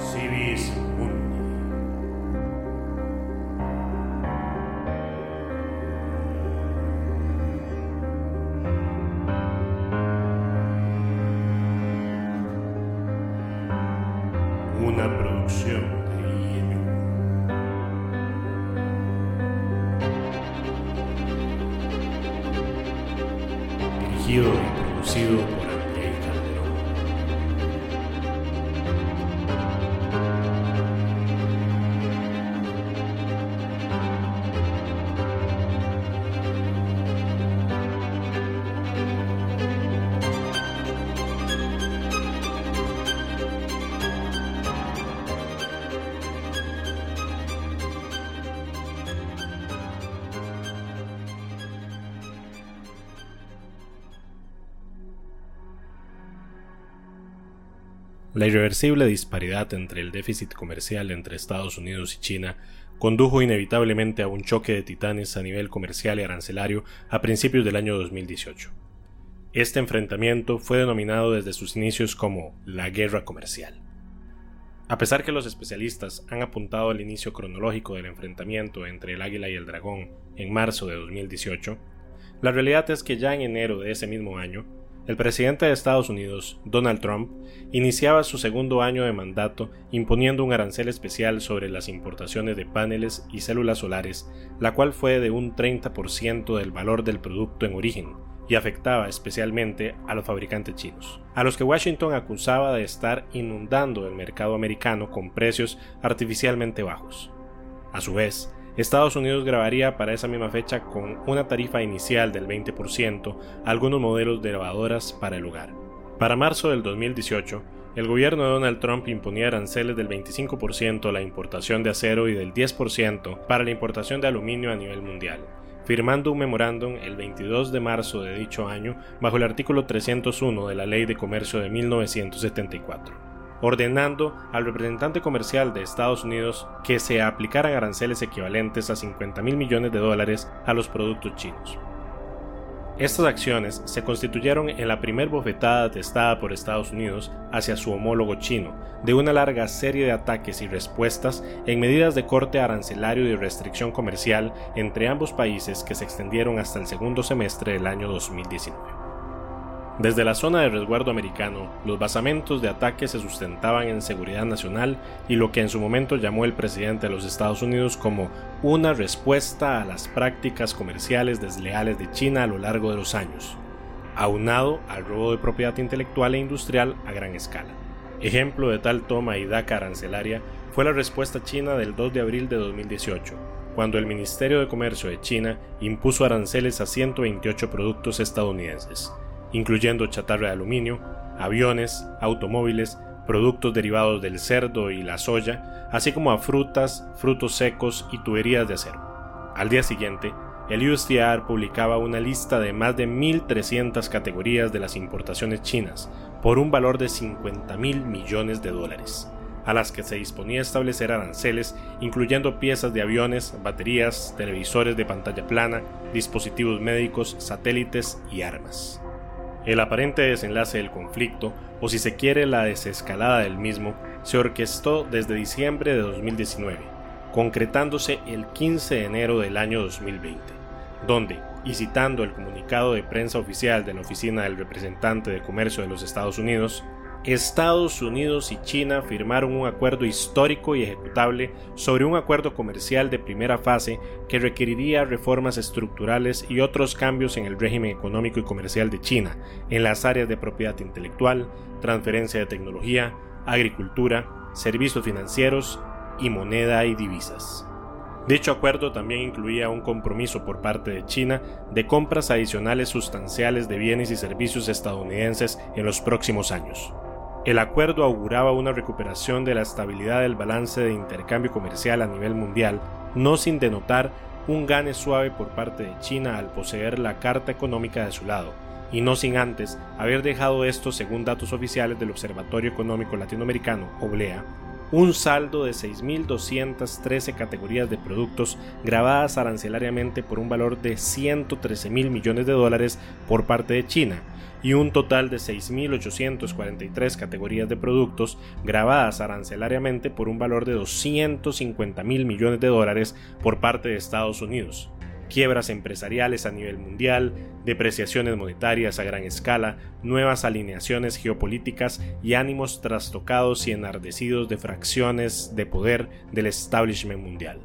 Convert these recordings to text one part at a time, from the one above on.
Civis. Una producción de. Dirigido y producido La irreversible disparidad entre el déficit comercial entre Estados Unidos y China condujo inevitablemente a un choque de titanes a nivel comercial y arancelario a principios del año 2018. Este enfrentamiento fue denominado desde sus inicios como la guerra comercial. A pesar que los especialistas han apuntado al inicio cronológico del enfrentamiento entre el águila y el dragón en marzo de 2018, la realidad es que ya en enero de ese mismo año, el presidente de Estados Unidos, Donald Trump, iniciaba su segundo año de mandato imponiendo un arancel especial sobre las importaciones de paneles y células solares, la cual fue de un 30% del valor del producto en origen, y afectaba especialmente a los fabricantes chinos, a los que Washington acusaba de estar inundando el mercado americano con precios artificialmente bajos. A su vez, Estados Unidos grabaría para esa misma fecha con una tarifa inicial del 20% algunos modelos de lavadoras para el hogar. Para marzo del 2018, el gobierno de Donald Trump imponía aranceles del 25% a la importación de acero y del 10% para la importación de aluminio a nivel mundial, firmando un memorándum el 22 de marzo de dicho año bajo el artículo 301 de la Ley de Comercio de 1974 ordenando al representante comercial de Estados Unidos que se aplicaran aranceles equivalentes a 50 mil millones de dólares a los productos chinos. Estas acciones se constituyeron en la primer bofetada atestada por Estados Unidos hacia su homólogo chino, de una larga serie de ataques y respuestas en medidas de corte arancelario y restricción comercial entre ambos países que se extendieron hasta el segundo semestre del año 2019. Desde la zona de resguardo americano, los basamentos de ataque se sustentaban en seguridad nacional y lo que en su momento llamó el presidente de los Estados Unidos como una respuesta a las prácticas comerciales desleales de China a lo largo de los años, aunado al robo de propiedad intelectual e industrial a gran escala. Ejemplo de tal toma y daca arancelaria fue la respuesta china del 2 de abril de 2018, cuando el Ministerio de Comercio de China impuso aranceles a 128 productos estadounidenses, incluyendo chatarra de aluminio, aviones, automóviles, productos derivados del cerdo y la soya, así como a frutas, frutos secos y tuberías de acero. Al día siguiente, el USDR publicaba una lista de más de 1.300 categorías de las importaciones chinas, por un valor de 50 mil millones de dólares, a las que se disponía establecer aranceles, incluyendo piezas de aviones, baterías, televisores de pantalla plana, dispositivos médicos, satélites y armas. El aparente desenlace del conflicto, o si se quiere la desescalada del mismo, se orquestó desde diciembre de 2019, concretándose el 15 de enero del año 2020, donde, y citando el comunicado de prensa oficial de la Oficina del Representante de Comercio de los Estados Unidos, Estados Unidos y China firmaron un acuerdo histórico y ejecutable sobre un acuerdo comercial de primera fase que requeriría reformas estructurales y otros cambios en el régimen económico y comercial de China, en las áreas de propiedad intelectual, transferencia de tecnología, agricultura, servicios financieros y moneda y divisas. Dicho acuerdo también incluía un compromiso por parte de China de compras adicionales sustanciales de bienes y servicios estadounidenses en los próximos años. El acuerdo auguraba una recuperación de la estabilidad del balance de intercambio comercial a nivel mundial, no sin denotar un gane suave por parte de China al poseer la carta económica de su lado, y no sin antes haber dejado esto, según datos oficiales del Observatorio Económico Latinoamericano, OBLEA, un saldo de 6.213 categorías de productos grabadas arancelariamente por un valor de 113 mil millones de dólares por parte de China y un total de 6.843 categorías de productos grabadas arancelariamente por un valor de 250 mil millones de dólares por parte de Estados Unidos quiebras empresariales a nivel mundial, depreciaciones monetarias a gran escala, nuevas alineaciones geopolíticas y ánimos trastocados y enardecidos de fracciones de poder del establishment mundial.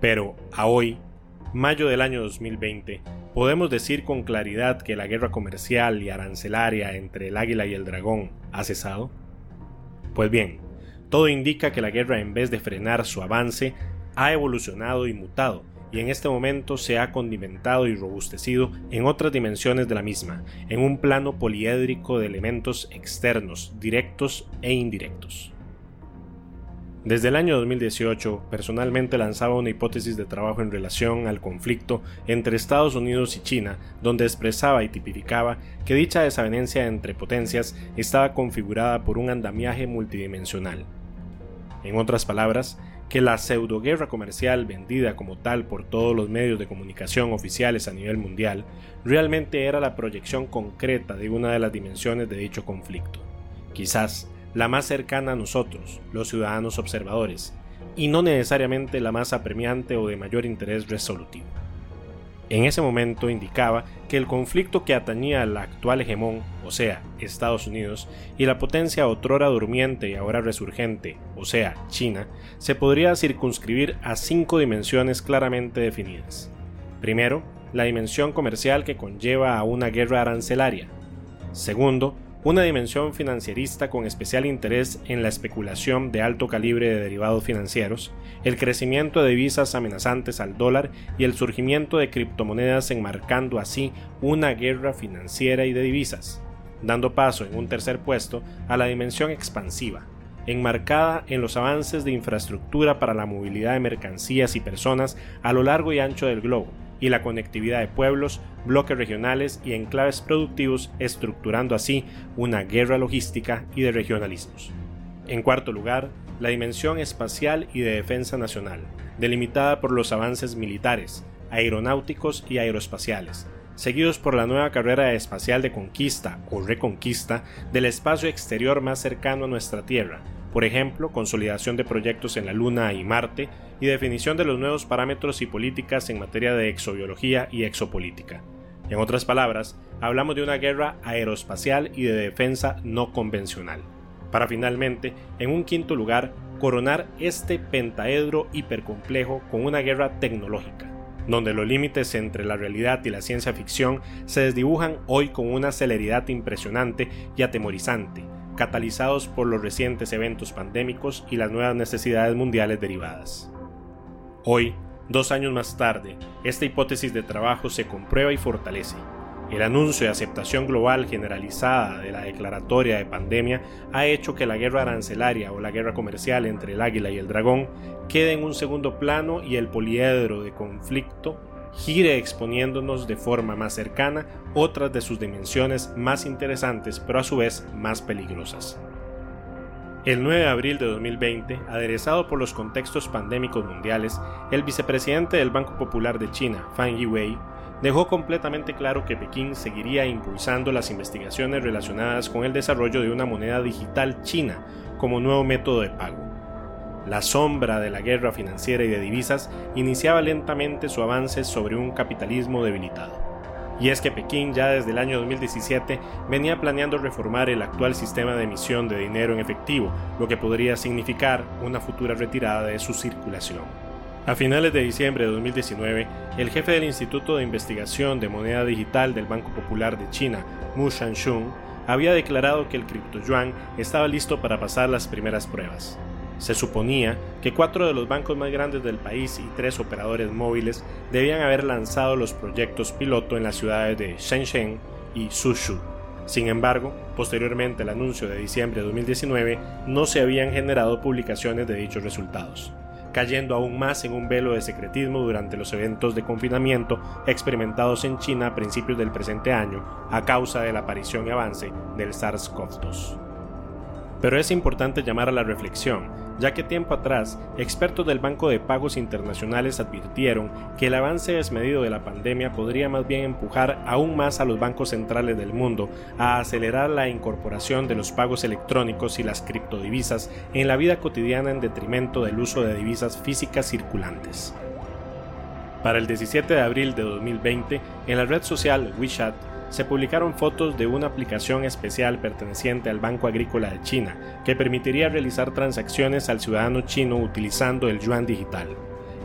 Pero, a hoy, mayo del año 2020, podemos decir con claridad que la guerra comercial y arancelaria entre el águila y el dragón ha cesado? Pues bien, todo indica que la guerra en vez de frenar su avance, ha evolucionado y mutado, y en este momento se ha condimentado y robustecido en otras dimensiones de la misma, en un plano poliédrico de elementos externos, directos e indirectos. Desde el año 2018, personalmente lanzaba una hipótesis de trabajo en relación al conflicto entre Estados Unidos y China, donde expresaba y tipificaba que dicha desavenencia entre potencias estaba configurada por un andamiaje multidimensional. En otras palabras, que la pseudoguerra comercial vendida como tal por todos los medios de comunicación oficiales a nivel mundial realmente era la proyección concreta de una de las dimensiones de dicho conflicto, quizás la más cercana a nosotros, los ciudadanos observadores, y no necesariamente la más apremiante o de mayor interés resolutivo. En ese momento indicaba que el conflicto que atañía al actual hegemón, o sea, Estados Unidos, y la potencia otrora durmiente y ahora resurgente, o sea, China, se podría circunscribir a cinco dimensiones claramente definidas. Primero, la dimensión comercial que conlleva a una guerra arancelaria. Segundo, una dimensión financierista con especial interés en la especulación de alto calibre de derivados financieros, el crecimiento de divisas amenazantes al dólar y el surgimiento de criptomonedas enmarcando así una guerra financiera y de divisas, dando paso en un tercer puesto a la dimensión expansiva, enmarcada en los avances de infraestructura para la movilidad de mercancías y personas a lo largo y ancho del globo, y la conectividad de pueblos, bloques regionales y enclaves productivos, estructurando así una guerra logística y de regionalismos. En cuarto lugar, la dimensión espacial y de defensa nacional, delimitada por los avances militares, aeronáuticos y aeroespaciales, seguidos por la nueva carrera espacial de conquista o reconquista del espacio exterior más cercano a nuestra Tierra, por ejemplo, consolidación de proyectos en la Luna y Marte y definición de los nuevos parámetros y políticas en materia de exobiología y exopolítica. En otras palabras, hablamos de una guerra aeroespacial y de defensa no convencional, para finalmente, en un quinto lugar, coronar este pentaedro hipercomplejo con una guerra tecnológica, donde los límites entre la realidad y la ciencia ficción se desdibujan hoy con una celeridad impresionante y atemorizante, catalizados por los recientes eventos pandémicos y las nuevas necesidades mundiales derivadas. Hoy, dos años más tarde, esta hipótesis de trabajo se comprueba y fortalece. El anuncio de aceptación global generalizada de la declaratoria de pandemia ha hecho que la guerra arancelaria o la guerra comercial entre el águila y el dragón quede en un segundo plano y el poliedro de conflicto gire exponiéndonos de forma más cercana otras de sus dimensiones más interesantes pero a su vez más peligrosas. El 9 de abril de 2020, aderezado por los contextos pandémicos mundiales, el vicepresidente del Banco Popular de China, Fang Yiwei, dejó completamente claro que Pekín seguiría impulsando las investigaciones relacionadas con el desarrollo de una moneda digital china como nuevo método de pago la sombra de la guerra financiera y de divisas iniciaba lentamente su avance sobre un capitalismo debilitado. Y es que Pekín ya desde el año 2017 venía planeando reformar el actual sistema de emisión de dinero en efectivo, lo que podría significar una futura retirada de su circulación. A finales de diciembre de 2019, el jefe del Instituto de Investigación de Moneda Digital del Banco Popular de China, Mu Shanshun, había declarado que el criptoyuan estaba listo para pasar las primeras pruebas. Se suponía que cuatro de los bancos más grandes del país y tres operadores móviles debían haber lanzado los proyectos piloto en las ciudades de Shenzhen y Suzhou. Sin embargo, posteriormente al anuncio de diciembre de 2019, no se habían generado publicaciones de dichos resultados, cayendo aún más en un velo de secretismo durante los eventos de confinamiento experimentados en China a principios del presente año a causa de la aparición y avance del SARS-CoV-2. Pero es importante llamar a la reflexión, ya que tiempo atrás, expertos del Banco de Pagos Internacionales advirtieron que el avance desmedido de la pandemia podría más bien empujar aún más a los bancos centrales del mundo a acelerar la incorporación de los pagos electrónicos y las criptodivisas en la vida cotidiana en detrimento del uso de divisas físicas circulantes. Para el 17 de abril de 2020, en la red social WeChat, se publicaron fotos de una aplicación especial perteneciente al Banco Agrícola de China que permitiría realizar transacciones al ciudadano chino utilizando el yuan digital.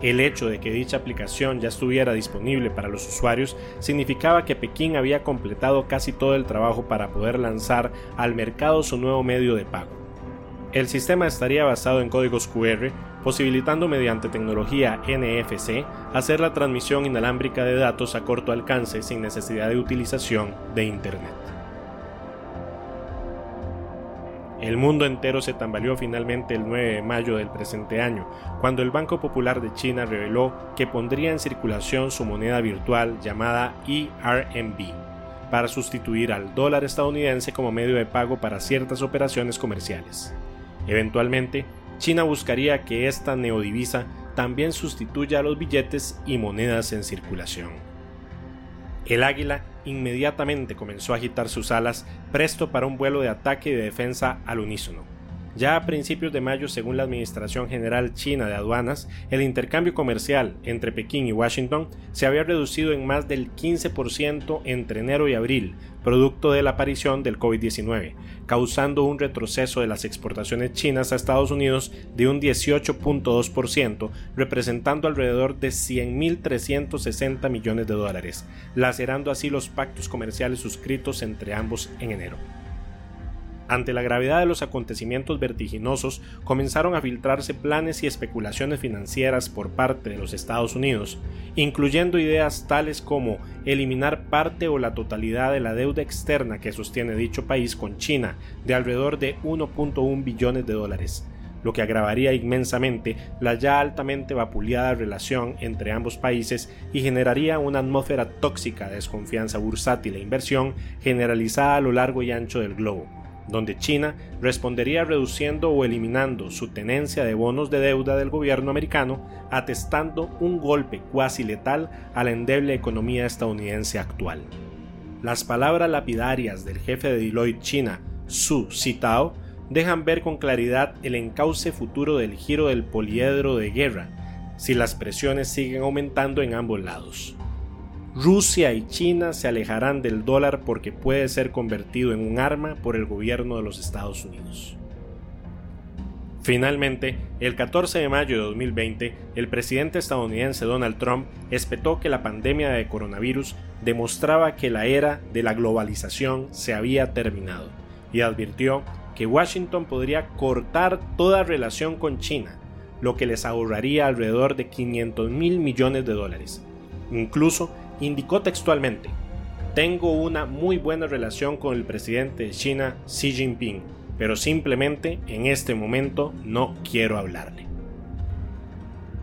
El hecho de que dicha aplicación ya estuviera disponible para los usuarios significaba que Pekín había completado casi todo el trabajo para poder lanzar al mercado su nuevo medio de pago. El sistema estaría basado en códigos QR, posibilitando mediante tecnología NFC hacer la transmisión inalámbrica de datos a corto alcance sin necesidad de utilización de Internet. El mundo entero se tambaleó finalmente el 9 de mayo del presente año, cuando el Banco Popular de China reveló que pondría en circulación su moneda virtual llamada ERMB, para sustituir al dólar estadounidense como medio de pago para ciertas operaciones comerciales. Eventualmente, China buscaría que esta neodivisa también sustituya a los billetes y monedas en circulación. El águila inmediatamente comenzó a agitar sus alas, presto para un vuelo de ataque y de defensa al unísono. Ya a principios de mayo, según la Administración General China de Aduanas, el intercambio comercial entre Pekín y Washington se había reducido en más del 15% entre enero y abril, producto de la aparición del COVID-19, causando un retroceso de las exportaciones chinas a Estados Unidos de un 18.2%, representando alrededor de 100.360 millones de dólares, lacerando así los pactos comerciales suscritos entre ambos en enero. Ante la gravedad de los acontecimientos vertiginosos, comenzaron a filtrarse planes y especulaciones financieras por parte de los Estados Unidos, incluyendo ideas tales como eliminar parte o la totalidad de la deuda externa que sostiene dicho país con China, de alrededor de 1.1 billones de dólares, lo que agravaría inmensamente la ya altamente vapuleada relación entre ambos países y generaría una atmósfera tóxica de desconfianza bursátil e inversión generalizada a lo largo y ancho del globo donde China respondería reduciendo o eliminando su tenencia de bonos de deuda del gobierno americano, atestando un golpe cuasi letal a la endeble economía estadounidense actual. Las palabras lapidarias del jefe de Deloitte China, Su Citao, dejan ver con claridad el encauce futuro del giro del poliedro de guerra, si las presiones siguen aumentando en ambos lados. Rusia y China se alejarán del dólar porque puede ser convertido en un arma por el gobierno de los Estados Unidos. Finalmente, el 14 de mayo de 2020, el presidente estadounidense Donald Trump espetó que la pandemia de coronavirus demostraba que la era de la globalización se había terminado y advirtió que Washington podría cortar toda relación con China, lo que les ahorraría alrededor de 500 mil millones de dólares. Incluso indicó textualmente, tengo una muy buena relación con el presidente de China, Xi Jinping, pero simplemente en este momento no quiero hablarle.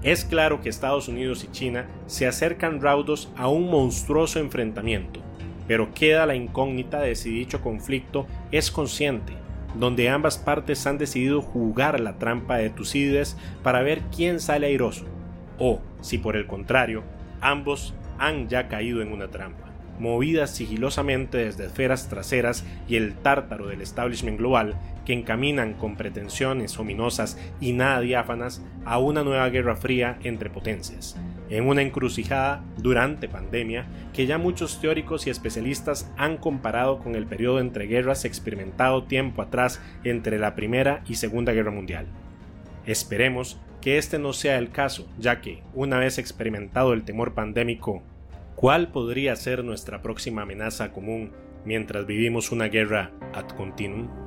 Es claro que Estados Unidos y China se acercan raudos a un monstruoso enfrentamiento, pero queda la incógnita de si dicho conflicto es consciente, donde ambas partes han decidido jugar la trampa de Tucídides para ver quién sale airoso, o, si por el contrario, ambos han ya caído en una trampa, movidas sigilosamente desde esferas traseras y el tártaro del establishment global que encaminan con pretensiones ominosas y nada diáfanas a una nueva guerra fría entre potencias, en una encrucijada durante pandemia que ya muchos teóricos y especialistas han comparado con el periodo entre guerras experimentado tiempo atrás entre la Primera y Segunda Guerra Mundial. Esperemos que este no sea el caso, ya que, una vez experimentado el temor pandémico, ¿cuál podría ser nuestra próxima amenaza común mientras vivimos una guerra ad continuum?